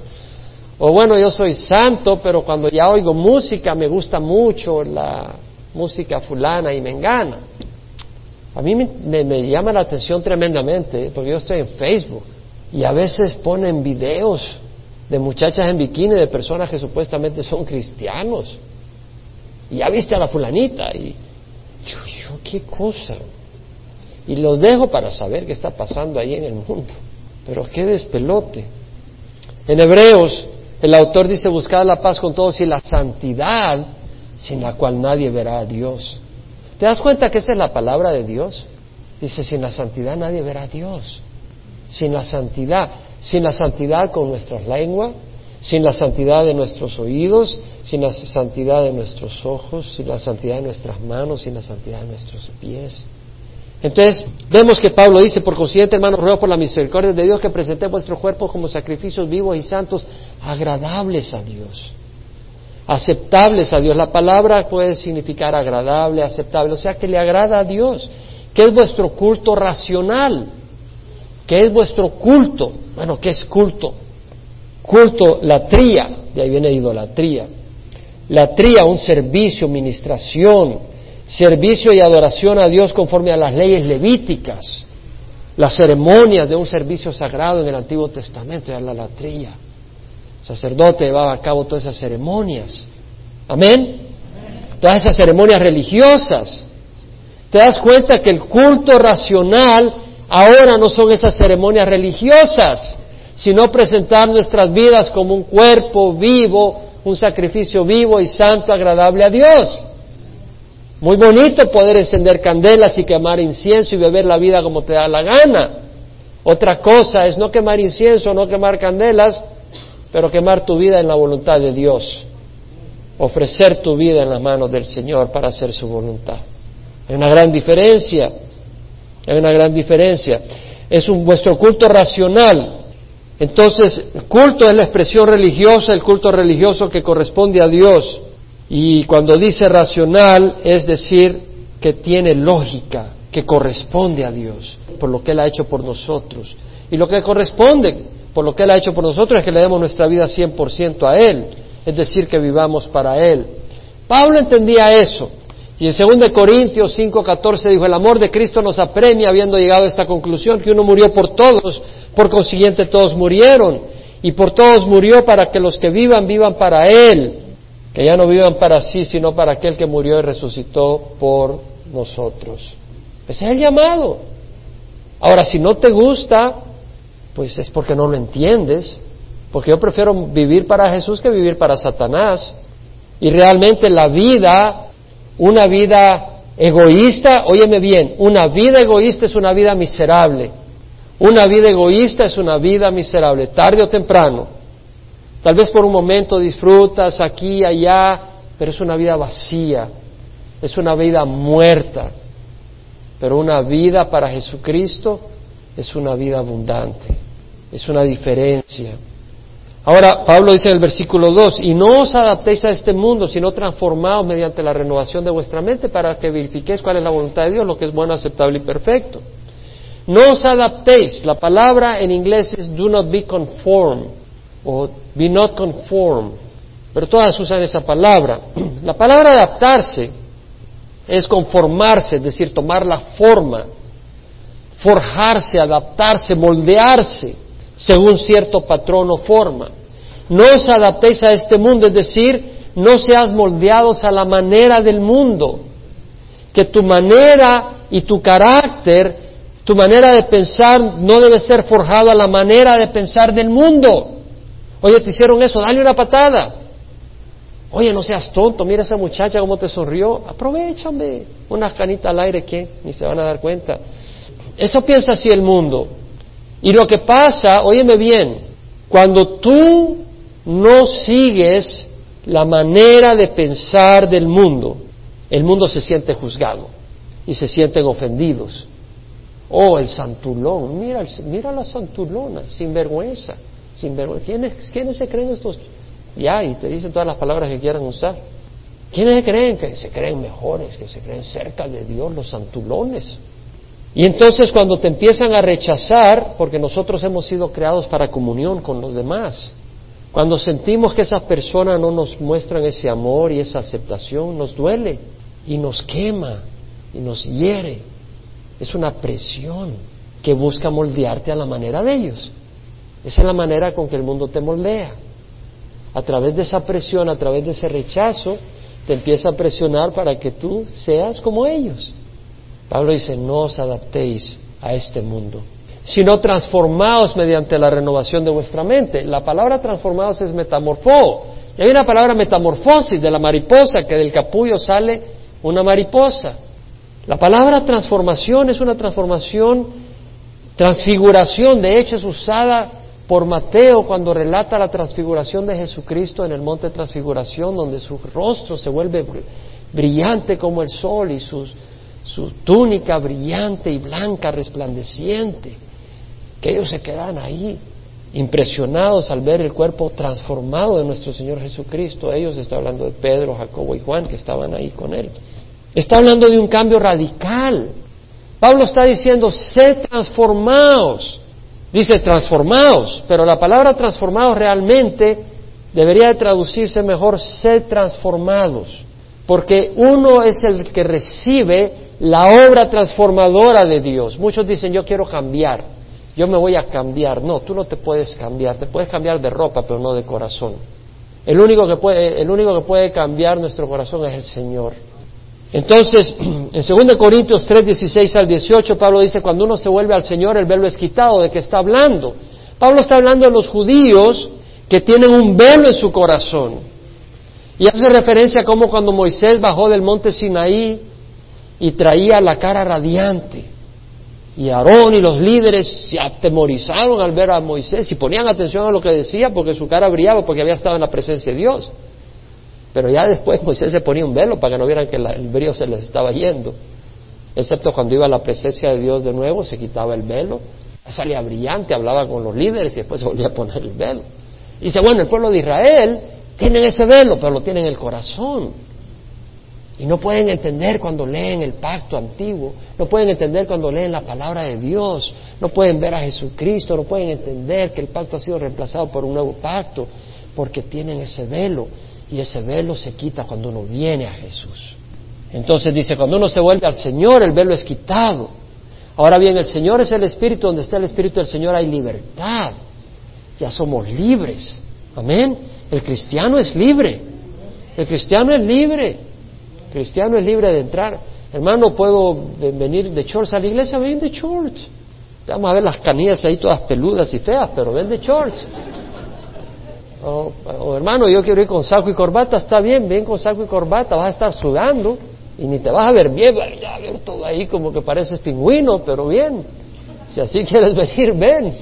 O bueno, yo soy santo, pero cuando ya oigo música me gusta mucho la música fulana y me engana. A mí me, me, llama la atención tremendamente, porque yo estoy en Facebook y a veces ponen videos de muchachas en bikini, de personas que supuestamente son cristianos. Y ya viste a la fulanita y digo qué cosa. Y los dejo para saber qué está pasando ahí en el mundo. Pero qué despelote. En Hebreos, el autor dice, buscad la paz con todos y la santidad sin la cual nadie verá a Dios. ¿Te das cuenta que esa es la palabra de Dios? Dice, sin la santidad nadie verá a Dios. Sin la santidad, sin la santidad con nuestras lenguas, sin la santidad de nuestros oídos, sin la santidad de nuestros ojos, sin la santidad de nuestras manos, sin la santidad de nuestros pies. Entonces, vemos que Pablo dice, por consiguiente, hermanos, ruego por la misericordia de Dios que presente vuestro cuerpo como sacrificios vivos y santos, agradables a Dios. Aceptables a Dios. La palabra puede significar agradable, aceptable, o sea que le agrada a Dios. ¿Qué es vuestro culto racional? ¿Qué es vuestro culto? Bueno, ¿qué es culto? Culto, latría, de ahí viene idolatría. Latría, un servicio, ministración, servicio y adoración a Dios conforme a las leyes levíticas, las ceremonias de un servicio sagrado en el Antiguo Testamento, era la latría. El sacerdote llevaba a cabo todas esas ceremonias. Amén. Todas esas ceremonias religiosas. Te das cuenta que el culto racional ahora no son esas ceremonias religiosas, sino presentar nuestras vidas como un cuerpo vivo, un sacrificio vivo y santo, agradable a Dios. Muy bonito poder encender candelas y quemar incienso y beber la vida como te da la gana. Otra cosa es no quemar incienso, no quemar candelas, pero quemar tu vida en la voluntad de Dios. Ofrecer tu vida en las manos del Señor para hacer su voluntad. Hay una gran diferencia. Hay una gran diferencia. Es un, vuestro culto racional. Entonces, culto es la expresión religiosa, el culto religioso que corresponde a Dios. Y cuando dice racional, es decir, que tiene lógica, que corresponde a Dios, por lo que Él ha hecho por nosotros. Y lo que corresponde por lo que Él ha hecho por nosotros es que le demos nuestra vida 100% a Él, es decir, que vivamos para Él. Pablo entendía eso. Y en 2 Corintios 5:14 dijo, el amor de Cristo nos apremia habiendo llegado a esta conclusión, que uno murió por todos, por consiguiente todos murieron, y por todos murió para que los que vivan vivan para Él que ya no vivan para sí, sino para aquel que murió y resucitó por nosotros. Ese es el llamado. Ahora, si no te gusta, pues es porque no lo entiendes, porque yo prefiero vivir para Jesús que vivir para Satanás. Y realmente la vida, una vida egoísta, óyeme bien, una vida egoísta es una vida miserable. Una vida egoísta es una vida miserable, tarde o temprano. Tal vez por un momento disfrutas aquí allá, pero es una vida vacía, es una vida muerta. Pero una vida para Jesucristo es una vida abundante, es una diferencia. Ahora, Pablo dice en el versículo 2, y no os adaptéis a este mundo, sino transformaos mediante la renovación de vuestra mente para que verifiquéis cuál es la voluntad de Dios, lo que es bueno, aceptable y perfecto. No os adaptéis, la palabra en inglés es do not be conformed o be not conform, pero todas usan esa palabra. La palabra adaptarse es conformarse, es decir, tomar la forma, forjarse, adaptarse, moldearse según cierto patrón o forma. No os adaptéis a este mundo, es decir, no seas moldeados a la manera del mundo, que tu manera y tu carácter, tu manera de pensar no debe ser forjado a la manera de pensar del mundo. Oye, te hicieron eso, dale una patada. Oye, no seas tonto, mira esa muchacha cómo te sonrió. Aprovechame unas canitas al aire que ni se van a dar cuenta. Eso piensa así el mundo. Y lo que pasa, óyeme bien, cuando tú no sigues la manera de pensar del mundo, el mundo se siente juzgado y se sienten ofendidos. Oh, el santulón, mira, mira la santulona, sin vergüenza, sin vergüenza. ¿Quiénes, ¿Quiénes se creen estos? Ya, y te dicen todas las palabras que quieran usar. ¿Quiénes se creen? Que se creen mejores, que se creen cerca de Dios, los santulones. Y entonces cuando te empiezan a rechazar, porque nosotros hemos sido creados para comunión con los demás, cuando sentimos que esas personas no nos muestran ese amor y esa aceptación, nos duele y nos quema y nos hiere. Es una presión que busca moldearte a la manera de ellos. Esa es la manera con que el mundo te moldea. A través de esa presión, a través de ese rechazo, te empieza a presionar para que tú seas como ellos. Pablo dice, no os adaptéis a este mundo, sino transformaos mediante la renovación de vuestra mente. La palabra transformados es metamorfó. Y hay una palabra metamorfosis de la mariposa, que del capullo sale una mariposa. La palabra transformación es una transformación, transfiguración, de hecho es usada por Mateo cuando relata la transfiguración de Jesucristo en el monte de transfiguración, donde su rostro se vuelve brillante como el sol y su túnica brillante y blanca, resplandeciente, que ellos se quedan ahí impresionados al ver el cuerpo transformado de nuestro Señor Jesucristo. Ellos, está hablando de Pedro, Jacobo y Juan, que estaban ahí con él. Está hablando de un cambio radical. Pablo está diciendo, sed transformados. Dice transformados, pero la palabra transformados realmente debería de traducirse mejor, sed transformados. Porque uno es el que recibe la obra transformadora de Dios. Muchos dicen, yo quiero cambiar, yo me voy a cambiar. No, tú no te puedes cambiar, te puedes cambiar de ropa, pero no de corazón. El único que puede, el único que puede cambiar nuestro corazón es el Señor. Entonces, en 2 Corintios 3, 16 al 18, Pablo dice, cuando uno se vuelve al Señor, el velo es quitado. ¿De qué está hablando? Pablo está hablando de los judíos que tienen un velo en su corazón. Y hace referencia a cómo cuando Moisés bajó del monte Sinaí, y traía la cara radiante. Y Aarón y los líderes se atemorizaron al ver a Moisés y ponían atención a lo que decía porque su cara brillaba porque había estado en la presencia de Dios. Pero ya después Moisés se ponía un velo para que no vieran que el brillo se les estaba yendo. Excepto cuando iba a la presencia de Dios de nuevo, se quitaba el velo, salía brillante, hablaba con los líderes y después se volvía a poner el velo. Y dice, bueno, el pueblo de Israel tienen ese velo, pero lo tienen en el corazón. Y no pueden entender cuando leen el pacto antiguo, no pueden entender cuando leen la palabra de Dios, no pueden ver a Jesucristo, no pueden entender que el pacto ha sido reemplazado por un nuevo pacto, porque tienen ese velo y ese velo se quita cuando uno viene a Jesús. Entonces dice, cuando uno se vuelve al Señor, el velo es quitado. Ahora bien, el Señor es el Espíritu, donde está el Espíritu del Señor hay libertad. Ya somos libres. Amén. El cristiano es libre. El cristiano es libre cristiano es libre de entrar. Hermano, puedo venir de shorts a la iglesia, ven de shorts. Vamos a ver las canillas ahí todas peludas y feas, pero ven de shorts. O, hermano, yo quiero ir con saco y corbata, está bien, ven con saco y corbata, vas a estar sudando y ni te vas a ver bien, ya ver todo ahí como que pareces pingüino, pero bien. Si así quieres venir, ven.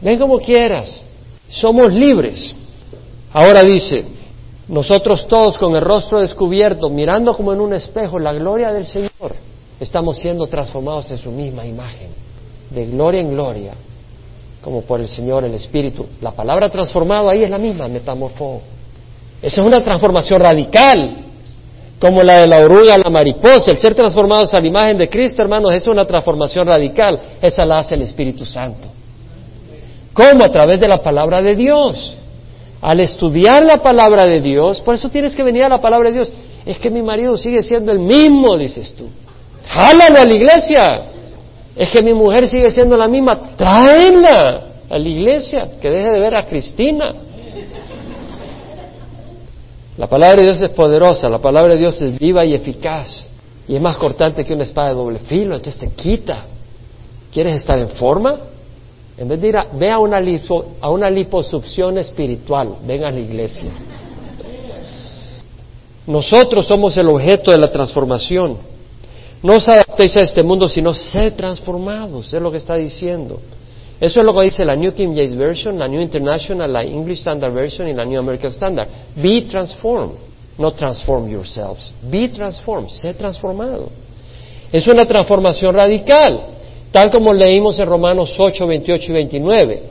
Ven como quieras. Somos libres. Ahora dice, nosotros todos con el rostro descubierto, mirando como en un espejo la gloria del Señor, estamos siendo transformados en su misma imagen, de gloria en gloria, como por el Señor, el Espíritu. La palabra transformado ahí es la misma, metamorfó. Esa es una transformación radical, como la de la oruga a la mariposa. El ser transformados a la imagen de Cristo, hermanos, es una transformación radical. Esa la hace el Espíritu Santo. ¿Cómo? A través de la palabra de Dios al estudiar la palabra de Dios, por eso tienes que venir a la palabra de Dios. Es que mi marido sigue siendo el mismo, dices tú. Jálalo a la iglesia. Es que mi mujer sigue siendo la misma. Tráenla a la iglesia, que deje de ver a Cristina. La palabra de Dios es poderosa, la palabra de Dios es viva y eficaz. Y es más cortante que una espada de doble filo, entonces te quita. ¿Quieres estar en forma? En vez de ir a, ve a una, a una liposucción espiritual, ven a la iglesia. Nosotros somos el objeto de la transformación. No os adaptéis a este mundo, sino sed transformados, es lo que está diciendo. Eso es lo que dice la New King James Version, la New International, la English Standard Version y la New American Standard. Be transformed, no transform yourselves. Be transformed, sed transformado. Es una transformación radical, tal como leímos en Romanos 8, 28 y 29.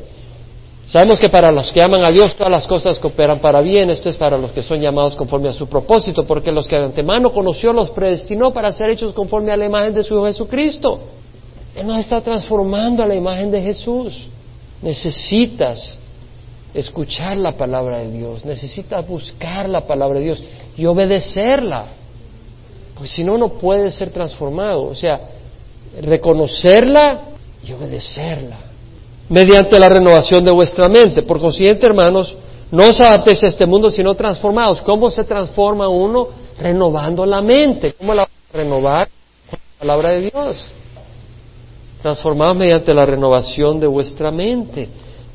Sabemos que para los que aman a Dios todas las cosas cooperan para bien, esto es para los que son llamados conforme a su propósito, porque los que de antemano conoció los predestinó para ser hechos conforme a la imagen de su Hijo Jesucristo. Él nos está transformando a la imagen de Jesús. Necesitas escuchar la palabra de Dios, necesitas buscar la palabra de Dios y obedecerla. Pues si no, no puede ser transformado. O sea, reconocerla y obedecerla. Mediante la renovación de vuestra mente. Por consiguiente, hermanos, no os adaptéis a este mundo, sino transformados. ¿Cómo se transforma uno? Renovando la mente. ¿Cómo la renovar? Con la palabra de Dios. Transformados mediante la renovación de vuestra mente.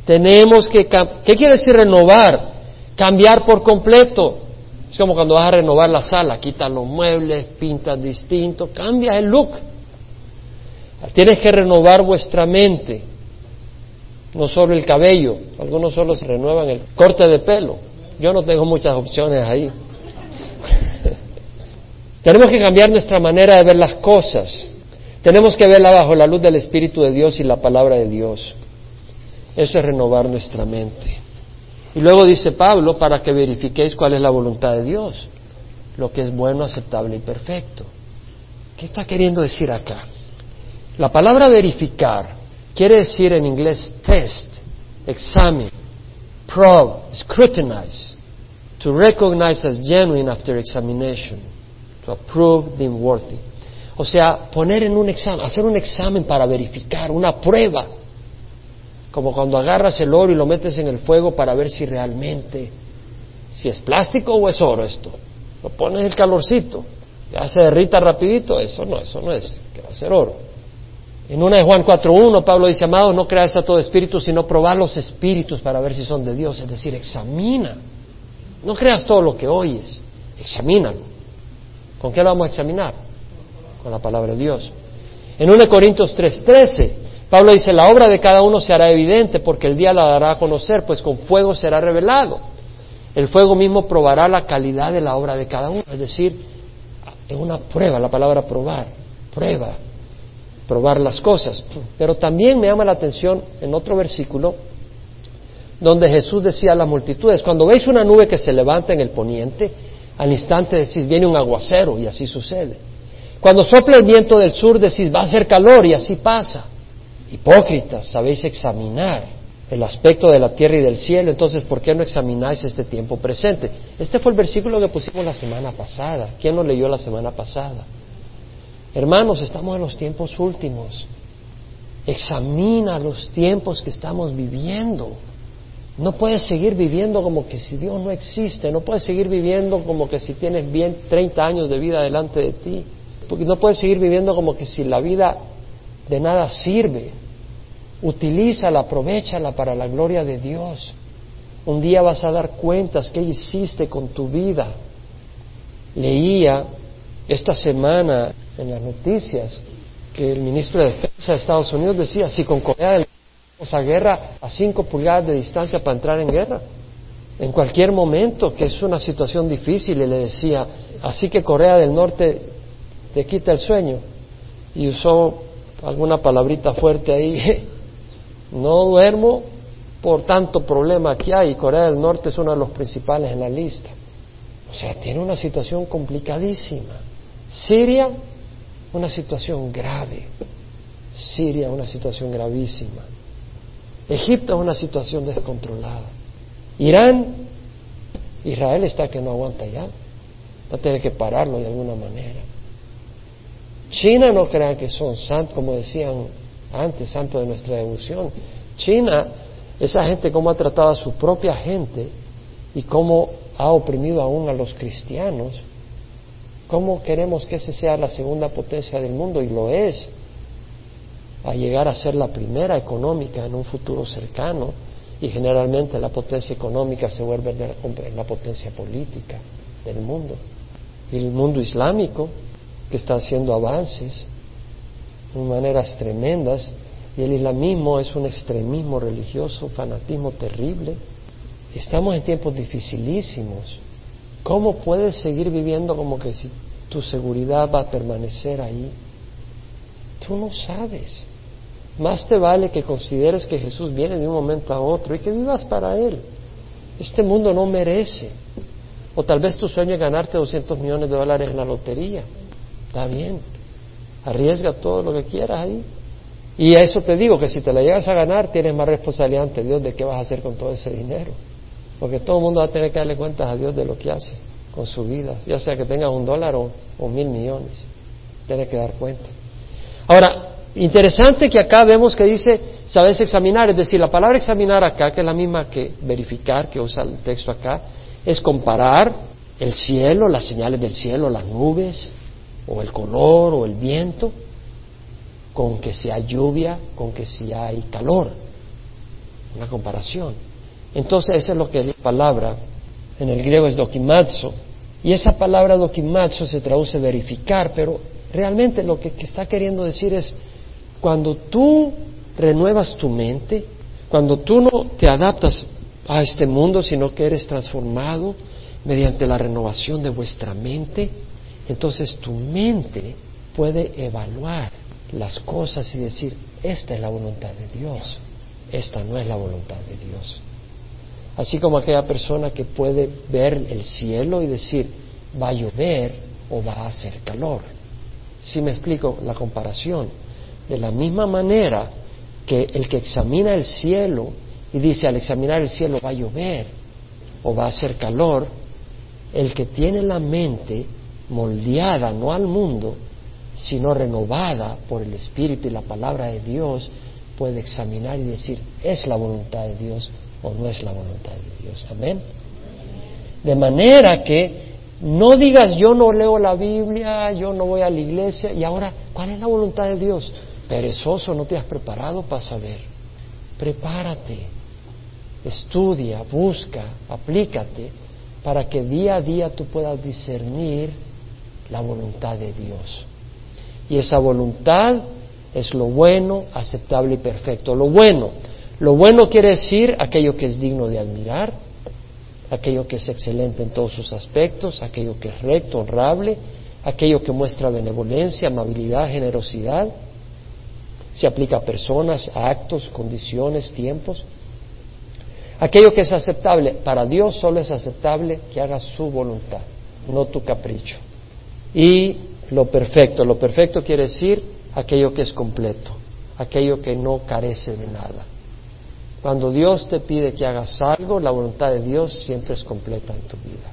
Tenemos que... ¿Qué quiere decir renovar? Cambiar por completo. Es como cuando vas a renovar la sala, quitas los muebles, pintas distinto, cambias el look. Tienes que renovar vuestra mente, no solo el cabello, algunos solo se renuevan el corte de pelo. Yo no tengo muchas opciones ahí. Tenemos que cambiar nuestra manera de ver las cosas. Tenemos que verla bajo la luz del Espíritu de Dios y la palabra de Dios. Eso es renovar nuestra mente. Y luego dice Pablo, para que verifiquéis cuál es la voluntad de Dios, lo que es bueno, aceptable y perfecto. ¿Qué está queriendo decir acá? La palabra verificar quiere decir en inglés test, examine, probe, scrutinize, to recognize as genuine after examination, to approve the worthy. O sea, poner en un examen, hacer un examen para verificar, una prueba como cuando agarras el oro y lo metes en el fuego para ver si realmente, si es plástico o es oro esto. Lo pones en el calorcito, ya se derrita rapidito, eso no, eso no es, que va a ser oro. En una de Juan 4.1 Pablo dice, amados, no creas a todo espíritu, sino probar los espíritus para ver si son de Dios, es decir, examina. No creas todo lo que oyes, examínalo. ¿Con qué lo vamos a examinar? Con la palabra de Dios. En 1 Corintios 3.13 Pablo dice, la obra de cada uno se hará evidente porque el día la dará a conocer, pues con fuego será revelado. El fuego mismo probará la calidad de la obra de cada uno, es decir, es una prueba, la palabra probar, prueba, probar las cosas. Pero también me llama la atención en otro versículo donde Jesús decía a las multitudes, cuando veis una nube que se levanta en el poniente, al instante decís, viene un aguacero y así sucede. Cuando sopla el viento del sur decís, va a ser calor y así pasa. Hipócritas, sabéis examinar el aspecto de la tierra y del cielo, entonces ¿por qué no examináis este tiempo presente? Este fue el versículo que pusimos la semana pasada. ¿Quién lo leyó la semana pasada? Hermanos, estamos en los tiempos últimos. Examina los tiempos que estamos viviendo. No puedes seguir viviendo como que si Dios no existe, no puedes seguir viviendo como que si tienes bien 30 años de vida delante de ti, porque no puedes seguir viviendo como que si la vida de nada sirve. Utilízala, aprovechala para la gloria de Dios. Un día vas a dar cuentas qué hiciste con tu vida. Leía esta semana en las noticias que el ministro de Defensa de Estados Unidos decía, si con Corea del Norte a guerra a cinco pulgadas de distancia para entrar en guerra, en cualquier momento, que es una situación difícil, y le decía, así que Corea del Norte te quita el sueño. Y usó alguna palabrita fuerte ahí. No duermo por tanto problema que hay. Corea del Norte es uno de los principales en la lista. O sea, tiene una situación complicadísima. Siria, una situación grave. Siria, una situación gravísima. Egipto es una situación descontrolada. Irán, Israel está que no aguanta ya. Va a tener que pararlo de alguna manera. China no crean que son santos, como decían antes, santos de nuestra devoción. China, esa gente cómo ha tratado a su propia gente y cómo ha oprimido aún a los cristianos. ¿Cómo queremos que ese sea la segunda potencia del mundo? Y lo es, a llegar a ser la primera económica en un futuro cercano. Y generalmente la potencia económica se vuelve la potencia política del mundo. el mundo islámico, que está haciendo avances de maneras tremendas, y el islamismo es un extremismo religioso, fanatismo terrible. Estamos en tiempos dificilísimos. ¿Cómo puedes seguir viviendo como que si tu seguridad va a permanecer ahí? Tú no sabes. Más te vale que consideres que Jesús viene de un momento a otro y que vivas para Él. Este mundo no merece. O tal vez tu sueño es ganarte 200 millones de dólares en la lotería. Está bien. Arriesga todo lo que quieras ahí. Y a eso te digo que si te la llegas a ganar, tienes más responsabilidad ante Dios de qué vas a hacer con todo ese dinero. Porque todo el mundo va a tener que darle cuentas a Dios de lo que hace con su vida, ya sea que tengas un dólar o, mil millones. Tienes que dar cuenta. Ahora, interesante que acá vemos que dice, sabes examinar, es decir, la palabra examinar acá, que es la misma que verificar, que usa el texto acá, es comparar el cielo, las señales del cielo, las nubes, o el color, o el viento, con que si hay lluvia, con que si hay calor. Una comparación. Entonces, esa es lo que la palabra en el griego es dokimatsu. Y esa palabra dokimatsu se traduce verificar, pero realmente lo que, que está queriendo decir es cuando tú renuevas tu mente, cuando tú no te adaptas a este mundo, sino que eres transformado mediante la renovación de vuestra mente, entonces tu mente puede evaluar las cosas y decir, esta es la voluntad de Dios, esta no es la voluntad de Dios. Así como aquella persona que puede ver el cielo y decir, va a llover o va a hacer calor. Si me explico la comparación, de la misma manera que el que examina el cielo y dice al examinar el cielo va a llover o va a hacer calor, el que tiene la mente moldeada no al mundo, sino renovada por el Espíritu y la palabra de Dios, puede examinar y decir, ¿es la voluntad de Dios o no es la voluntad de Dios? Amén. De manera que no digas yo no leo la Biblia, yo no voy a la iglesia y ahora, ¿cuál es la voluntad de Dios? Perezoso, no te has preparado para saber. Prepárate, estudia, busca, aplícate para que día a día tú puedas discernir la voluntad de Dios. Y esa voluntad es lo bueno, aceptable y perfecto. Lo bueno, lo bueno quiere decir aquello que es digno de admirar, aquello que es excelente en todos sus aspectos, aquello que es recto, honrable, aquello que muestra benevolencia, amabilidad, generosidad, se aplica a personas, a actos, condiciones, tiempos. Aquello que es aceptable para Dios solo es aceptable que haga su voluntad, no tu capricho. Y lo perfecto, lo perfecto quiere decir aquello que es completo, aquello que no carece de nada. Cuando Dios te pide que hagas algo, la voluntad de Dios siempre es completa en tu vida.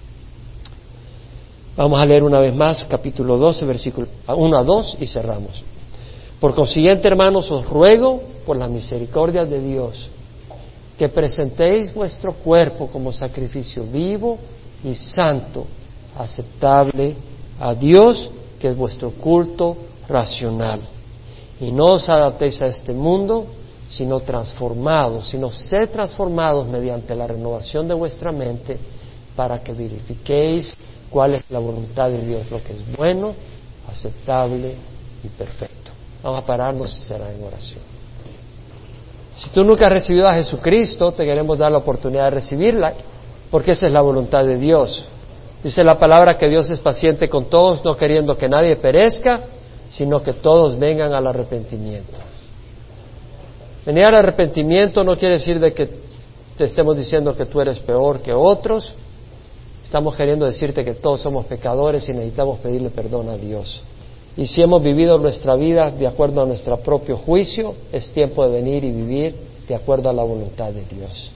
Vamos a leer una vez más capítulo 12, versículo 1 a 2 y cerramos. Por consiguiente, hermanos, os ruego por la misericordia de Dios que presentéis vuestro cuerpo como sacrificio vivo y santo, aceptable a Dios, que es vuestro culto racional. Y no os adaptéis a este mundo, sino transformados, sino ser transformados mediante la renovación de vuestra mente para que verifiquéis cuál es la voluntad de Dios, lo que es bueno, aceptable y perfecto. Vamos a pararnos y será en oración. Si tú nunca has recibido a Jesucristo, te queremos dar la oportunidad de recibirla, porque esa es la voluntad de Dios. Dice la palabra que Dios es paciente con todos, no queriendo que nadie perezca, sino que todos vengan al arrepentimiento. Venir al arrepentimiento no quiere decir de que te estemos diciendo que tú eres peor que otros. Estamos queriendo decirte que todos somos pecadores y necesitamos pedirle perdón a Dios. Y si hemos vivido nuestra vida de acuerdo a nuestro propio juicio, es tiempo de venir y vivir de acuerdo a la voluntad de Dios.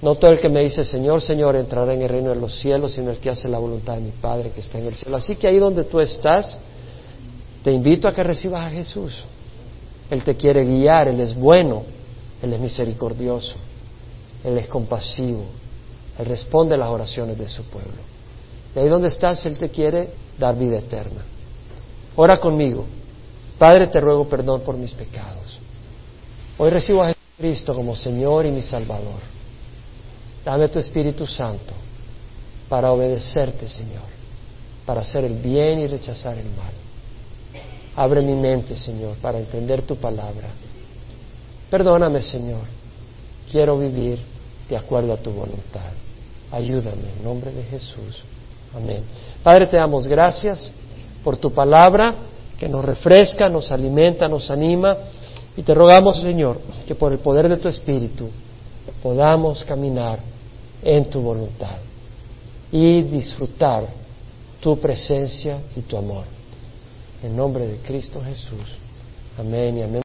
No todo el que me dice Señor, Señor entrará en el reino de los cielos, sino el que hace la voluntad de mi Padre que está en el cielo. Así que ahí donde tú estás, te invito a que recibas a Jesús. Él te quiere guiar, Él es bueno, Él es misericordioso, Él es compasivo, Él responde a las oraciones de su pueblo. Y ahí donde estás, Él te quiere dar vida eterna. Ora conmigo. Padre, te ruego perdón por mis pecados. Hoy recibo a Jesucristo como Señor y mi Salvador. Dame tu Espíritu Santo para obedecerte, Señor. para hacer el bien y rechazar el mal. Abre mi mente, Señor, para entender tu palabra. Perdóname, Señor. Quiero vivir de acuerdo a tu voluntad. Ayúdame en nombre de Jesús. Amén. Padre, te damos gracias por tu palabra que nos refresca, nos alimenta, nos anima. Y te rogamos, Señor, que por el poder de tu Espíritu podamos caminar en tu voluntad y disfrutar tu presencia y tu amor. En nombre de Cristo Jesús. Amén y amén.